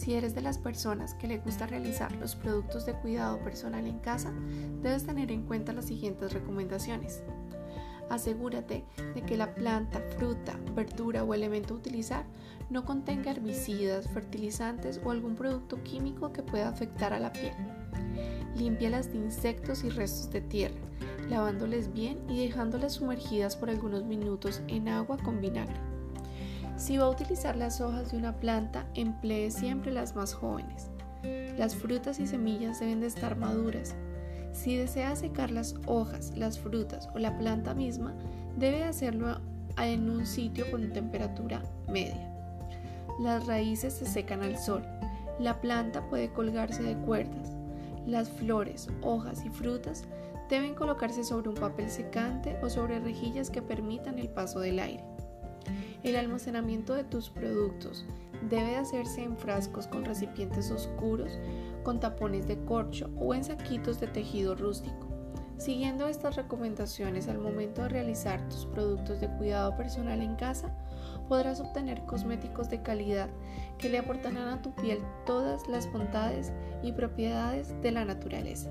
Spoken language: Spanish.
Si eres de las personas que le gusta realizar los productos de cuidado personal en casa, debes tener en cuenta las siguientes recomendaciones. Asegúrate de que la planta, fruta, verdura o elemento a utilizar no contenga herbicidas, fertilizantes o algún producto químico que pueda afectar a la piel. Límpialas de insectos y restos de tierra, lavándoles bien y dejándolas sumergidas por algunos minutos en agua con vinagre. Si va a utilizar las hojas de una planta, emplee siempre las más jóvenes. Las frutas y semillas deben de estar maduras. Si desea secar las hojas, las frutas o la planta misma, debe hacerlo en un sitio con temperatura media. Las raíces se secan al sol. La planta puede colgarse de cuerdas. Las flores, hojas y frutas deben colocarse sobre un papel secante o sobre rejillas que permitan el paso del aire. El almacenamiento de tus productos debe hacerse en frascos con recipientes oscuros, con tapones de corcho o en saquitos de tejido rústico. Siguiendo estas recomendaciones al momento de realizar tus productos de cuidado personal en casa, podrás obtener cosméticos de calidad que le aportarán a tu piel todas las bondades y propiedades de la naturaleza.